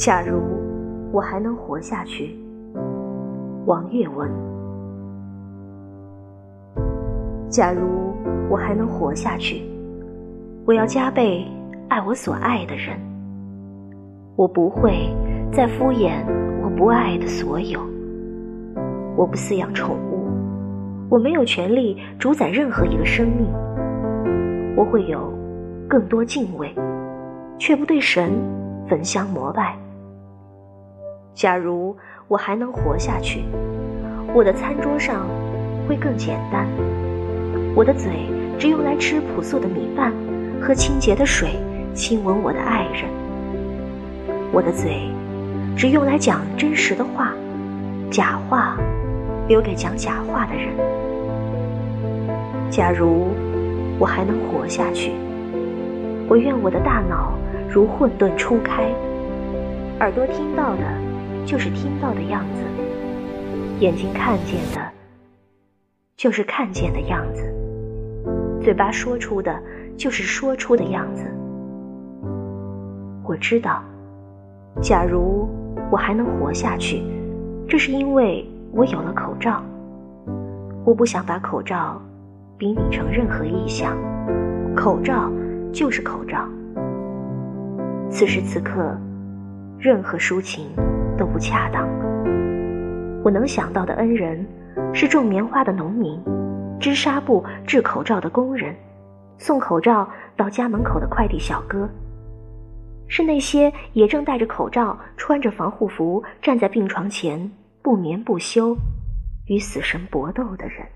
假如我还能活下去，王月文。假如我还能活下去，我要加倍爱我所爱的人。我不会再敷衍我不爱的所有。我不饲养宠物，我没有权利主宰任何一个生命。我会有更多敬畏，却不对神焚香膜拜。假如我还能活下去，我的餐桌上会更简单，我的嘴只用来吃朴素的米饭，喝清洁的水，亲吻我的爱人。我的嘴只用来讲真实的话，假话留给讲假话的人。假如我还能活下去，我愿我的大脑如混沌初开，耳朵听到的。就是听到的样子，眼睛看见的，就是看见的样子，嘴巴说出的，就是说出的样子。我知道，假如我还能活下去，这是因为我有了口罩。我不想把口罩比拟成任何意象，口罩就是口罩。此时此刻，任何抒情。都不恰当。我能想到的恩人，是种棉花的农民，织纱布、制口罩的工人，送口罩到家门口的快递小哥，是那些也正戴着口罩、穿着防护服站在病床前不眠不休，与死神搏斗的人。